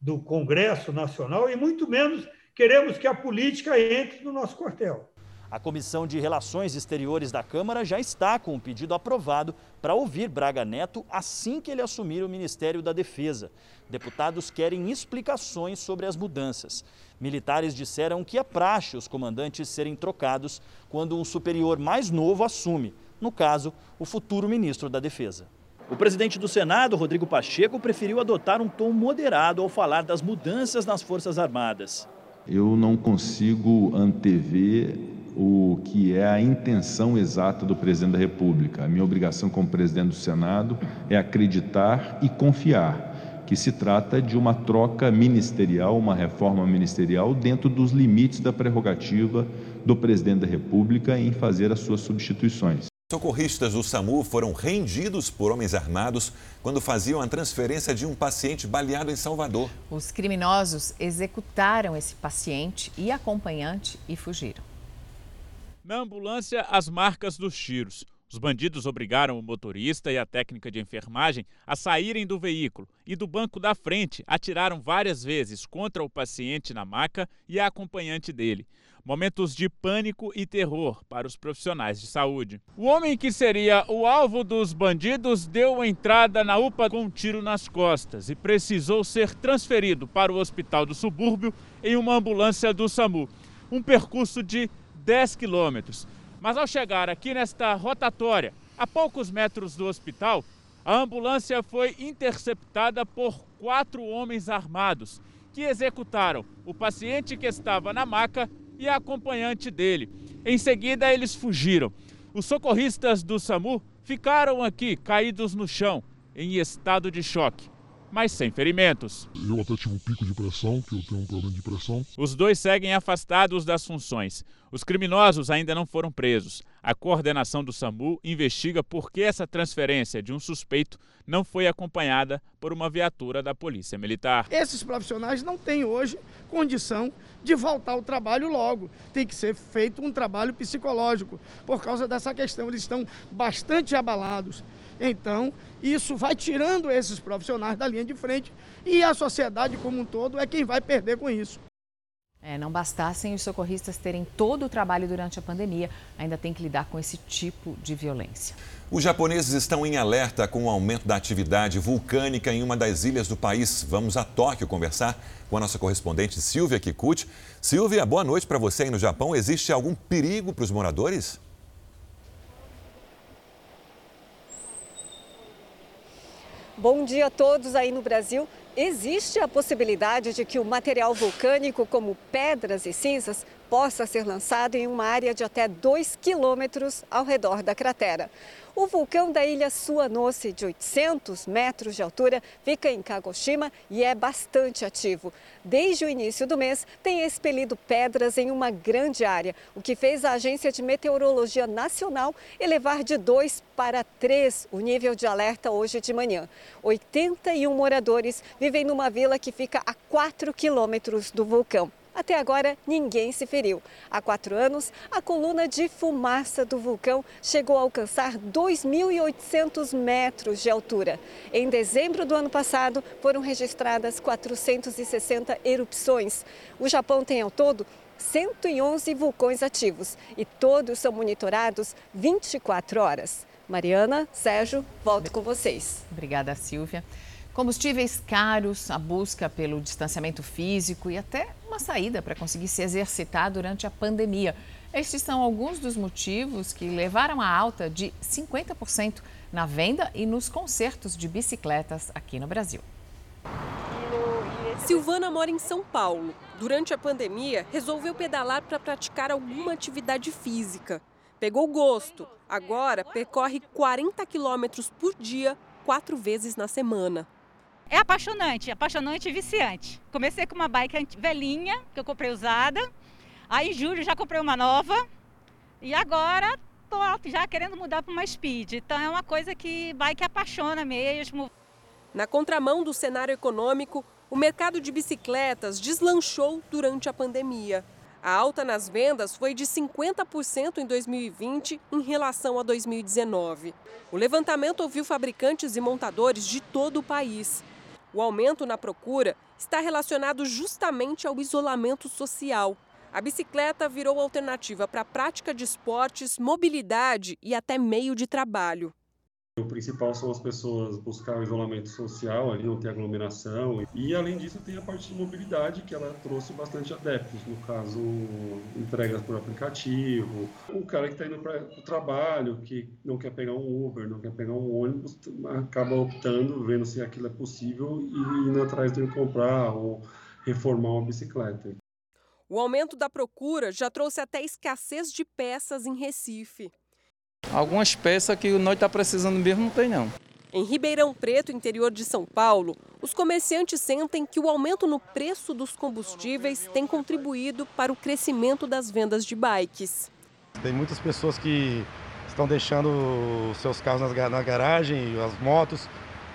do Congresso Nacional, e muito menos queremos que a política entre no nosso quartel. A Comissão de Relações Exteriores da Câmara já está com o pedido aprovado para ouvir Braga Neto assim que ele assumir o Ministério da Defesa. Deputados querem explicações sobre as mudanças. Militares disseram que é praxe os comandantes serem trocados quando um superior mais novo assume, no caso, o futuro ministro da Defesa. O presidente do Senado, Rodrigo Pacheco, preferiu adotar um tom moderado ao falar das mudanças nas Forças Armadas. Eu não consigo antever o que é a intenção exata do presidente da República. A minha obrigação como presidente do Senado é acreditar e confiar que se trata de uma troca ministerial, uma reforma ministerial dentro dos limites da prerrogativa do presidente da República em fazer as suas substituições. Socorristas do SAMU foram rendidos por homens armados quando faziam a transferência de um paciente baleado em Salvador. Os criminosos executaram esse paciente e acompanhante e fugiram. Na ambulância, as marcas dos tiros. Os bandidos obrigaram o motorista e a técnica de enfermagem a saírem do veículo e do banco da frente atiraram várias vezes contra o paciente na maca e a acompanhante dele. Momentos de pânico e terror para os profissionais de saúde. O homem que seria o alvo dos bandidos deu entrada na UPA com um tiro nas costas e precisou ser transferido para o hospital do subúrbio em uma ambulância do SAMU. Um percurso de 10 quilômetros. Mas ao chegar aqui nesta rotatória, a poucos metros do hospital, A ambulância foi interceptada por quatro homens armados que executaram o paciente que estava na maca e a acompanhante dele. Em seguida, eles fugiram. Os socorristas do SAMU ficaram aqui, caídos no chão, em estado de choque mas sem ferimentos. Eu até tive um pico de pressão, que eu tenho um problema de pressão. Os dois seguem afastados das funções. Os criminosos ainda não foram presos. A coordenação do SAMU investiga por que essa transferência de um suspeito não foi acompanhada por uma viatura da Polícia Militar. Esses profissionais não têm hoje condição de voltar ao trabalho logo. Tem que ser feito um trabalho psicológico. Por causa dessa questão, eles estão bastante abalados. Então, isso vai tirando esses profissionais da linha de frente e a sociedade como um todo é quem vai perder com isso. É, não bastassem os socorristas terem todo o trabalho durante a pandemia, ainda tem que lidar com esse tipo de violência. Os japoneses estão em alerta com o aumento da atividade vulcânica em uma das ilhas do país. Vamos a Tóquio conversar com a nossa correspondente Silvia Kikuchi. Silvia, boa noite para você aí no Japão. Existe algum perigo para os moradores? Bom dia a todos aí no Brasil. Existe a possibilidade de que o material vulcânico, como pedras e cinzas, possa ser lançado em uma área de até 2 quilômetros ao redor da cratera. O vulcão da ilha Suanoce, de 800 metros de altura, fica em Kagoshima e é bastante ativo. Desde o início do mês, tem expelido pedras em uma grande área, o que fez a Agência de Meteorologia Nacional elevar de 2 para 3 o nível de alerta hoje de manhã. 81 moradores vivem numa vila que fica a 4 quilômetros do vulcão. Até agora, ninguém se feriu. Há quatro anos, a coluna de fumaça do vulcão chegou a alcançar 2.800 metros de altura. Em dezembro do ano passado, foram registradas 460 erupções. O Japão tem ao todo 111 vulcões ativos e todos são monitorados 24 horas. Mariana, Sérgio, volto com vocês. Obrigada, Silvia. Combustíveis caros, a busca pelo distanciamento físico e até uma saída para conseguir se exercitar durante a pandemia. Estes são alguns dos motivos que levaram a alta de 50% na venda e nos concertos de bicicletas aqui no Brasil. Silvana mora em São Paulo. Durante a pandemia, resolveu pedalar para praticar alguma atividade física. Pegou gosto. Agora percorre 40 quilômetros por dia, quatro vezes na semana. É apaixonante, apaixonante e viciante. Comecei com uma bike velhinha, que eu comprei usada. Aí em julho já comprei uma nova. E agora tô já querendo mudar para uma speed. Então é uma coisa que bike apaixona mesmo. Na contramão do cenário econômico, o mercado de bicicletas deslanchou durante a pandemia. A alta nas vendas foi de 50% em 2020 em relação a 2019. O levantamento ouviu fabricantes e montadores de todo o país. O aumento na procura está relacionado justamente ao isolamento social. A bicicleta virou alternativa para a prática de esportes, mobilidade e até meio de trabalho. O principal são as pessoas buscar o isolamento social, ali não ter aglomeração. E além disso, tem a parte de mobilidade que ela trouxe bastante adeptos, no caso, entregas por aplicativo. O cara que está indo para o trabalho, que não quer pegar um Uber, não quer pegar um ônibus, acaba optando, vendo se aquilo é possível e indo atrás de comprar ou reformar uma bicicleta. O aumento da procura já trouxe até escassez de peças em Recife. Algumas peças que nós está precisando mesmo não tem não. Em Ribeirão Preto, interior de São Paulo, os comerciantes sentem que o aumento no preço dos combustíveis tem contribuído para o crescimento das vendas de bikes. Tem muitas pessoas que estão deixando seus carros na garagem, as motos,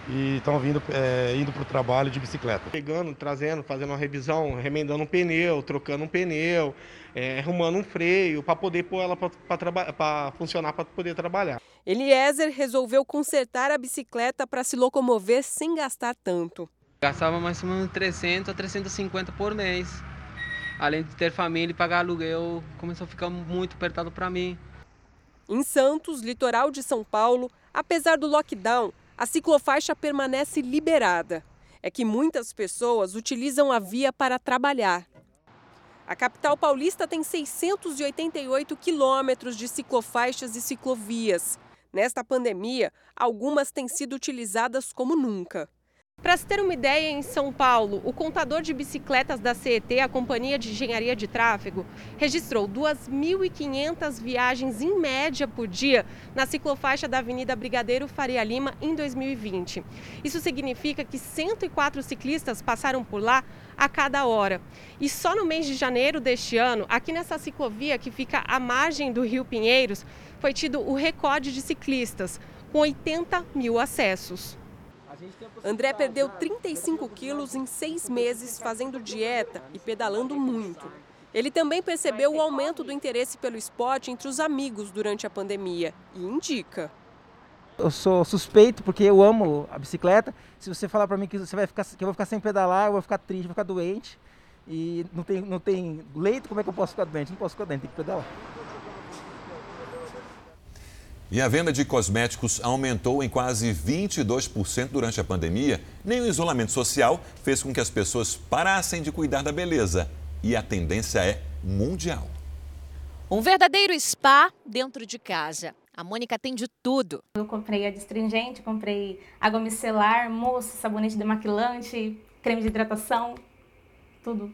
e estão vindo é, indo para o trabalho de bicicleta. Pegando, trazendo, fazendo uma revisão, remendando um pneu, trocando um pneu, é, arrumando um freio para poder pôr ela para funcionar para poder trabalhar. Eliezer resolveu consertar a bicicleta para se locomover sem gastar tanto. Gastava mais ou menos 300 a 350 por mês. Além de ter família e pagar aluguel, começou a ficar muito apertado para mim. Em Santos, litoral de São Paulo, apesar do lockdown, a ciclofaixa permanece liberada. É que muitas pessoas utilizam a via para trabalhar. A capital paulista tem 688 quilômetros de ciclofaixas e ciclovias. Nesta pandemia, algumas têm sido utilizadas como nunca. Para se ter uma ideia, em São Paulo, o contador de bicicletas da CET, a Companhia de Engenharia de Tráfego, registrou 2.500 viagens em média por dia na ciclofaixa da Avenida Brigadeiro Faria Lima em 2020. Isso significa que 104 ciclistas passaram por lá a cada hora. E só no mês de janeiro deste ano, aqui nessa ciclovia que fica à margem do Rio Pinheiros, foi tido o recorde de ciclistas, com 80 mil acessos. André perdeu 35 quilos em seis meses fazendo dieta e pedalando muito. Ele também percebeu o aumento do interesse pelo esporte entre os amigos durante a pandemia e indica. Eu sou suspeito porque eu amo a bicicleta. Se você falar para mim que você vai ficar, que eu vou ficar sem pedalar, eu vou ficar triste, vou ficar doente. E não tem, não tem leito, como é que eu posso ficar doente? Não posso ficar doente, tem que pedalar. E a venda de cosméticos aumentou em quase 22% durante a pandemia. Nem o isolamento social fez com que as pessoas parassem de cuidar da beleza. E a tendência é mundial. Um verdadeiro spa dentro de casa. A Mônica tem de tudo. Eu comprei adstringente, comprei água micelar, mousse, sabonete demaquilante, creme de hidratação, tudo.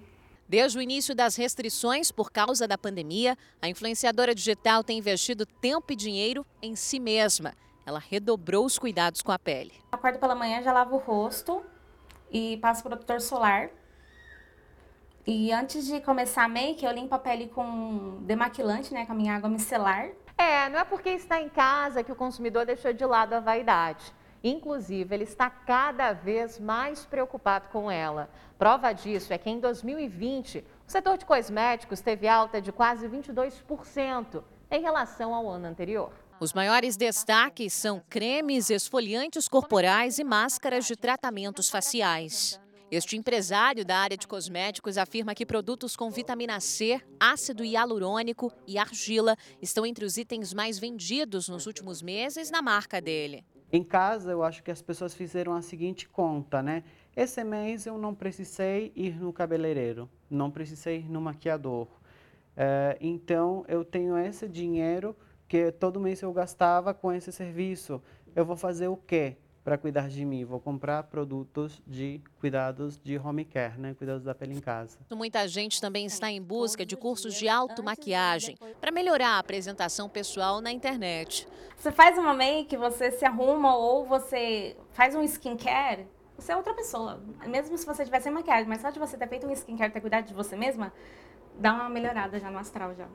Desde o início das restrições por causa da pandemia, a influenciadora digital tem investido tempo e dinheiro em si mesma. Ela redobrou os cuidados com a pele. Acordo pela manhã, já lavo o rosto e passo protetor solar. E antes de começar a make, eu limpo a pele com demaquilante, né, com a minha água micelar. É, não é porque está em casa que o consumidor deixou de lado a vaidade. Inclusive, ele está cada vez mais preocupado com ela. Prova disso é que em 2020, o setor de cosméticos teve alta de quase 22% em relação ao ano anterior. Os maiores destaques são cremes, esfoliantes corporais e máscaras de tratamentos faciais. Este empresário da área de cosméticos afirma que produtos com vitamina C, ácido hialurônico e argila estão entre os itens mais vendidos nos últimos meses na marca dele. Em casa, eu acho que as pessoas fizeram a seguinte conta, né? Esse mês eu não precisei ir no cabeleireiro, não precisei ir no maquiador. É, então, eu tenho esse dinheiro que todo mês eu gastava com esse serviço. Eu vou fazer o quê? Para cuidar de mim. Vou comprar produtos de cuidados de home care, né? Cuidados da pele em casa. Muita gente também está em busca de cursos de automaquiagem para melhorar a apresentação pessoal na internet. Você faz uma make, você se arruma ou você faz um skincare, você é outra pessoa. Mesmo se você tiver sem maquiagem, mas só de você ter feito um skincare, ter cuidado de você mesma, dá uma melhorada já no astral já.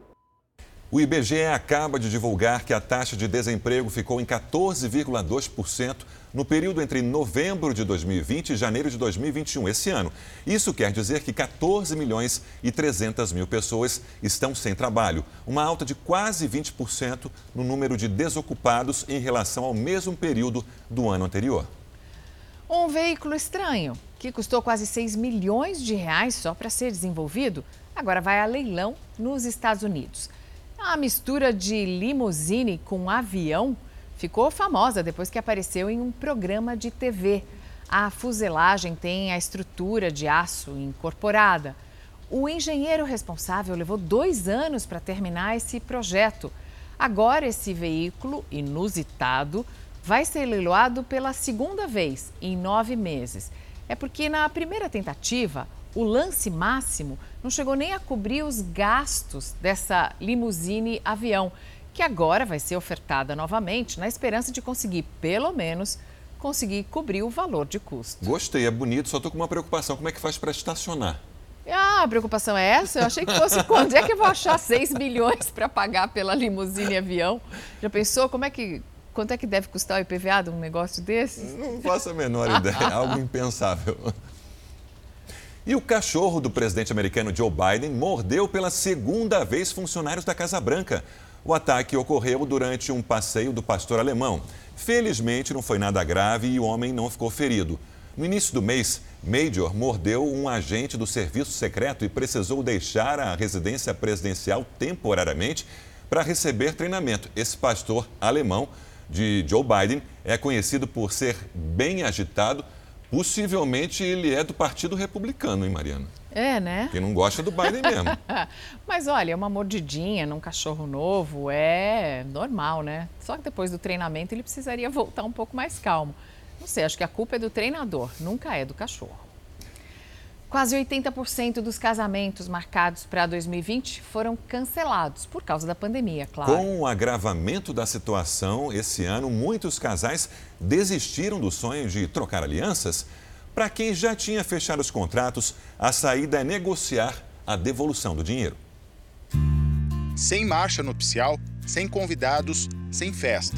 O IBGE acaba de divulgar que a taxa de desemprego ficou em 14,2% no período entre novembro de 2020 e janeiro de 2021, esse ano. Isso quer dizer que 14 milhões e 300 mil pessoas estão sem trabalho, uma alta de quase 20% no número de desocupados em relação ao mesmo período do ano anterior. Um veículo estranho, que custou quase 6 milhões de reais só para ser desenvolvido, agora vai a leilão nos Estados Unidos. A mistura de limusine com avião ficou famosa depois que apareceu em um programa de TV. A fuselagem tem a estrutura de aço incorporada. O engenheiro responsável levou dois anos para terminar esse projeto. Agora, esse veículo inusitado vai ser leiloado pela segunda vez em nove meses. É porque na primeira tentativa, o lance máximo não chegou nem a cobrir os gastos dessa limusine avião, que agora vai ser ofertada novamente na esperança de conseguir, pelo menos, conseguir cobrir o valor de custo. Gostei, é bonito, só estou com uma preocupação. Como é que faz para estacionar? Ah, a preocupação é essa? Eu achei que fosse <laughs> quando é que eu vou achar 6 milhões para pagar pela limusine avião? Já pensou como é que quanto é que deve custar o IPVA de um negócio desse? Não faço a menor ideia, algo impensável. <laughs> E o cachorro do presidente americano Joe Biden mordeu pela segunda vez funcionários da Casa Branca. O ataque ocorreu durante um passeio do pastor alemão. Felizmente não foi nada grave e o homem não ficou ferido. No início do mês, Major mordeu um agente do serviço secreto e precisou deixar a residência presidencial temporariamente para receber treinamento. Esse pastor alemão de Joe Biden é conhecido por ser bem agitado Possivelmente ele é do Partido Republicano, hein, Mariana? É, né? Quem não gosta do baile mesmo. <laughs> Mas olha, uma mordidinha num cachorro novo é normal, né? Só que depois do treinamento ele precisaria voltar um pouco mais calmo. Não sei, acho que a culpa é do treinador, nunca é do cachorro. Quase 80% dos casamentos marcados para 2020 foram cancelados por causa da pandemia, claro. Com o agravamento da situação esse ano, muitos casais desistiram do sonho de trocar alianças. Para quem já tinha fechado os contratos, a saída é negociar a devolução do dinheiro. Sem marcha nupcial, sem convidados, sem festa.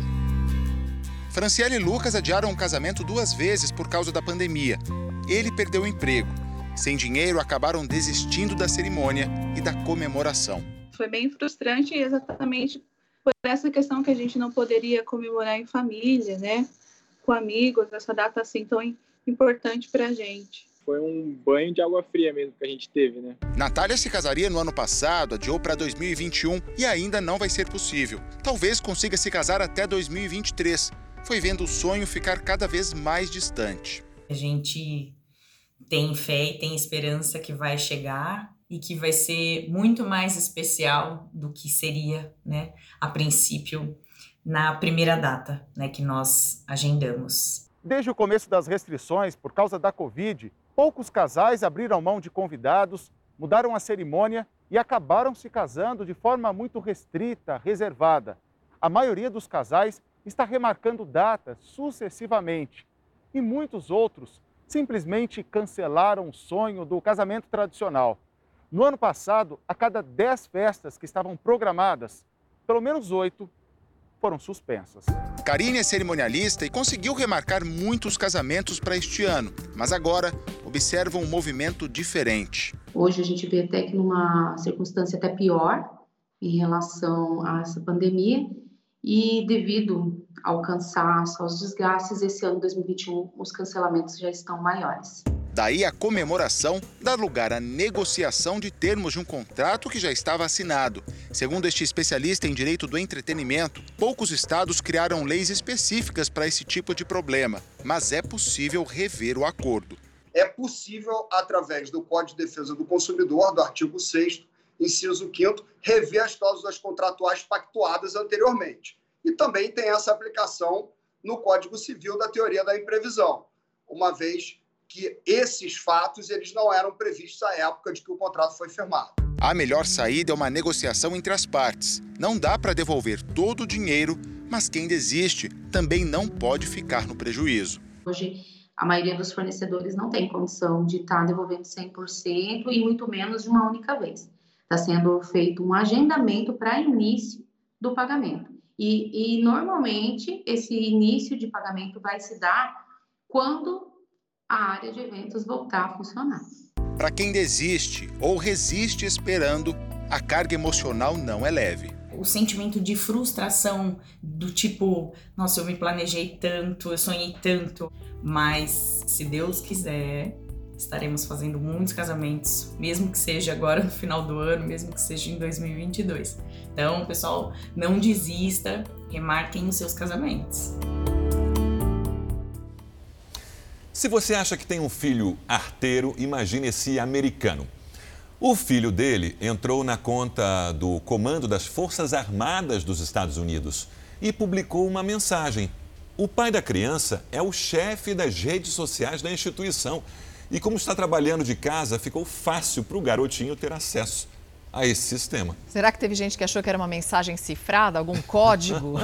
Franciele e Lucas adiaram o casamento duas vezes por causa da pandemia. Ele perdeu o emprego sem dinheiro, acabaram desistindo da cerimônia e da comemoração. Foi bem frustrante exatamente por essa questão que a gente não poderia comemorar em família, né? Com amigos, essa data assim tão importante para a gente. Foi um banho de água fria mesmo que a gente teve, né? Natália se casaria no ano passado, adiou para 2021 e ainda não vai ser possível. Talvez consiga se casar até 2023. Foi vendo o sonho ficar cada vez mais distante. A gente tem fé e tem esperança que vai chegar e que vai ser muito mais especial do que seria, né, a princípio, na primeira data, né, que nós agendamos. Desde o começo das restrições por causa da Covid, poucos casais abriram mão de convidados, mudaram a cerimônia e acabaram se casando de forma muito restrita, reservada. A maioria dos casais está remarcando datas sucessivamente e muitos outros simplesmente cancelaram o sonho do casamento tradicional. No ano passado, a cada 10 festas que estavam programadas, pelo menos oito foram suspensas. Karine é cerimonialista e conseguiu remarcar muitos casamentos para este ano, mas agora observa um movimento diferente. Hoje a gente vê até que numa circunstância até pior em relação a essa pandemia e devido ao cansaço, aos desgastes, esse ano 2021 os cancelamentos já estão maiores. Daí a comemoração dá lugar à negociação de termos de um contrato que já estava assinado. Segundo este especialista em direito do entretenimento, poucos estados criaram leis específicas para esse tipo de problema, mas é possível rever o acordo. É possível, através do Código de Defesa do Consumidor, do artigo 6, inciso 5, rever as cláusulas contratuais pactuadas anteriormente. E também tem essa aplicação no Código Civil da teoria da imprevisão, uma vez que esses fatos eles não eram previstos à época de que o contrato foi firmado. A melhor saída é uma negociação entre as partes. Não dá para devolver todo o dinheiro, mas quem desiste também não pode ficar no prejuízo. Hoje, a maioria dos fornecedores não tem condição de estar devolvendo 100% e muito menos de uma única vez. Está sendo feito um agendamento para início do pagamento. E, e normalmente esse início de pagamento vai se dar quando a área de eventos voltar a funcionar. Para quem desiste ou resiste esperando, a carga emocional não é leve. O sentimento de frustração do tipo, nossa, eu me planejei tanto, eu sonhei tanto, mas se Deus quiser, estaremos fazendo muitos casamentos, mesmo que seja agora no final do ano, mesmo que seja em 2022. Então, pessoal, não desista, remarquem os seus casamentos. Se você acha que tem um filho arteiro, imagine esse americano. O filho dele entrou na conta do Comando das Forças Armadas dos Estados Unidos e publicou uma mensagem. O pai da criança é o chefe das redes sociais da instituição e, como está trabalhando de casa, ficou fácil para o garotinho ter acesso a esse sistema. Será que teve gente que achou que era uma mensagem cifrada, algum código?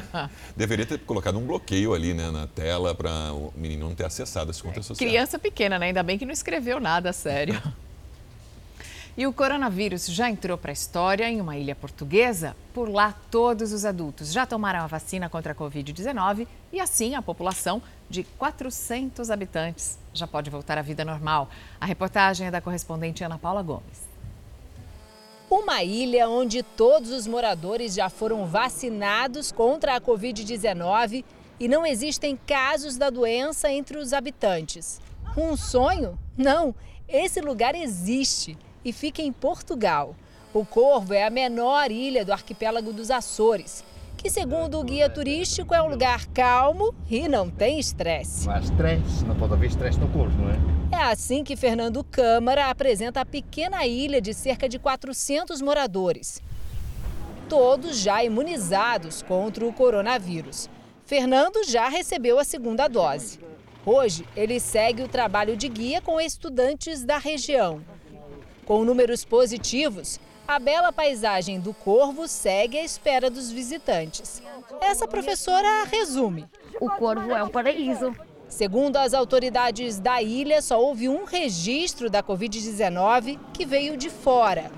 <laughs> Deveria ter colocado um bloqueio ali né, na tela para o menino não ter acessado as contas é, sociais. Criança pequena, né? Ainda bem que não escreveu nada sério. <laughs> E o coronavírus já entrou para a história em uma ilha portuguesa. Por lá, todos os adultos já tomaram a vacina contra a Covid-19 e assim a população de 400 habitantes já pode voltar à vida normal. A reportagem é da correspondente Ana Paula Gomes. Uma ilha onde todos os moradores já foram vacinados contra a Covid-19 e não existem casos da doença entre os habitantes. Um sonho? Não, esse lugar existe e fica em Portugal. O Corvo é a menor ilha do arquipélago dos Açores, que, segundo o guia turístico, é um lugar calmo e não tem estresse. Não há estresse, não pode haver estresse no Corvo, não é? É assim que Fernando Câmara apresenta a pequena ilha de cerca de 400 moradores. Todos já imunizados contra o coronavírus. Fernando já recebeu a segunda dose. Hoje, ele segue o trabalho de guia com estudantes da região. Com números positivos, a bela paisagem do Corvo segue à espera dos visitantes. Essa professora resume. O Corvo é um paraíso. Segundo as autoridades da ilha, só houve um registro da Covid-19 que veio de fora.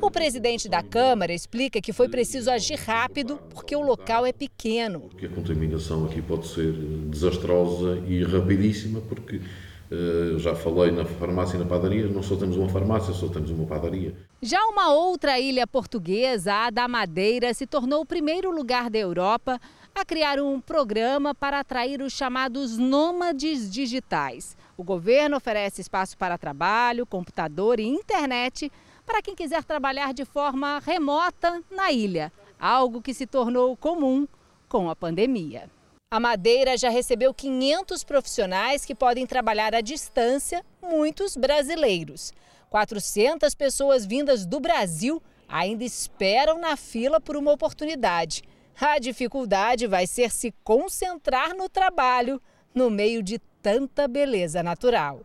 O presidente da Câmara explica que foi preciso agir rápido porque o local é pequeno. Porque a contaminação aqui pode ser desastrosa e rapidíssima, porque eu já falei na farmácia e na padaria, não só temos uma farmácia, só temos uma padaria. Já uma outra ilha portuguesa, a da Madeira, se tornou o primeiro lugar da Europa a criar um programa para atrair os chamados nômades digitais. O governo oferece espaço para trabalho, computador e internet para quem quiser trabalhar de forma remota na ilha, algo que se tornou comum com a pandemia. A Madeira já recebeu 500 profissionais que podem trabalhar à distância, muitos brasileiros. 400 pessoas vindas do Brasil ainda esperam na fila por uma oportunidade. A dificuldade vai ser se concentrar no trabalho no meio de tanta beleza natural.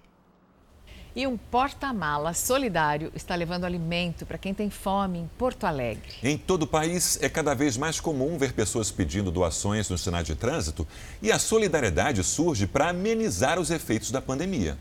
E um porta-mala solidário está levando alimento para quem tem fome em Porto Alegre. Em todo o país, é cada vez mais comum ver pessoas pedindo doações nos sinais de trânsito e a solidariedade surge para amenizar os efeitos da pandemia.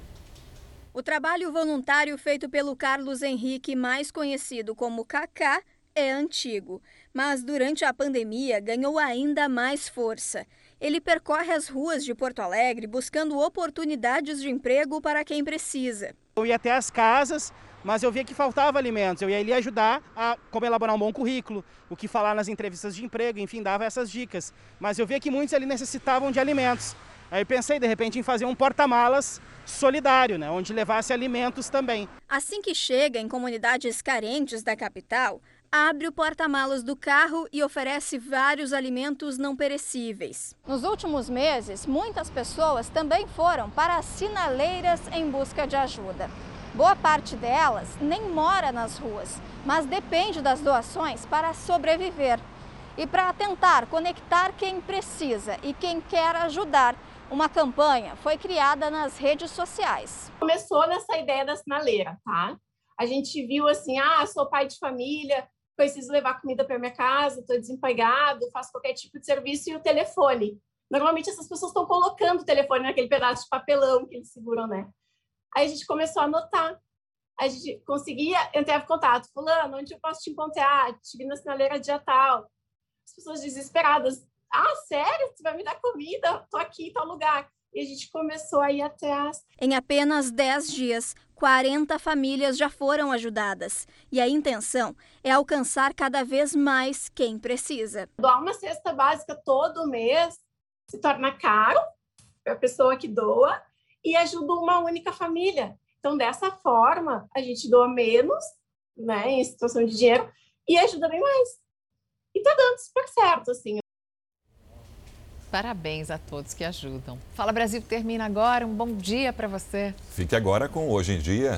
O trabalho voluntário feito pelo Carlos Henrique, mais conhecido como Kaká, é antigo, mas durante a pandemia ganhou ainda mais força. Ele percorre as ruas de Porto Alegre buscando oportunidades de emprego para quem precisa. Eu ia até as casas, mas eu via que faltava alimentos. Eu ia ali ajudar a como elaborar um bom currículo, o que falar nas entrevistas de emprego, enfim, dava essas dicas. Mas eu via que muitos ali necessitavam de alimentos. Aí pensei, de repente, em fazer um porta-malas solidário, né, onde levasse alimentos também. Assim que chega em comunidades carentes da capital, abre o porta-malas do carro e oferece vários alimentos não perecíveis. Nos últimos meses, muitas pessoas também foram para as sinaleiras em busca de ajuda. Boa parte delas nem mora nas ruas, mas depende das doações para sobreviver. E para tentar conectar quem precisa e quem quer ajudar, uma campanha foi criada nas redes sociais. Começou nessa ideia da sinaleira, tá? A gente viu assim, ah, sou pai de família, preciso levar comida para minha casa, estou desempregado, faço qualquer tipo de serviço e o telefone. Normalmente essas pessoas estão colocando o telefone naquele pedaço de papelão que eles seguram, né? Aí a gente começou a anotar. A gente conseguia entrar em contato. Fulano, onde eu posso te encontrar? Te na sinaleira tal. As pessoas desesperadas. Ah, sério? Tu vai me dar comida? Tô aqui em tal lugar. E a gente começou a ir atrás. Em apenas 10 dias, 40 famílias já foram ajudadas. E a intenção é alcançar cada vez mais quem precisa. Doar uma cesta básica todo mês se torna caro para a pessoa que doa e ajuda uma única família. Então, dessa forma, a gente doa menos, né, em situação de dinheiro, e ajuda bem mais. E tá dando super certo, assim. Parabéns a todos que ajudam. Fala Brasil termina agora. Um bom dia para você. Fique agora com Hoje em Dia.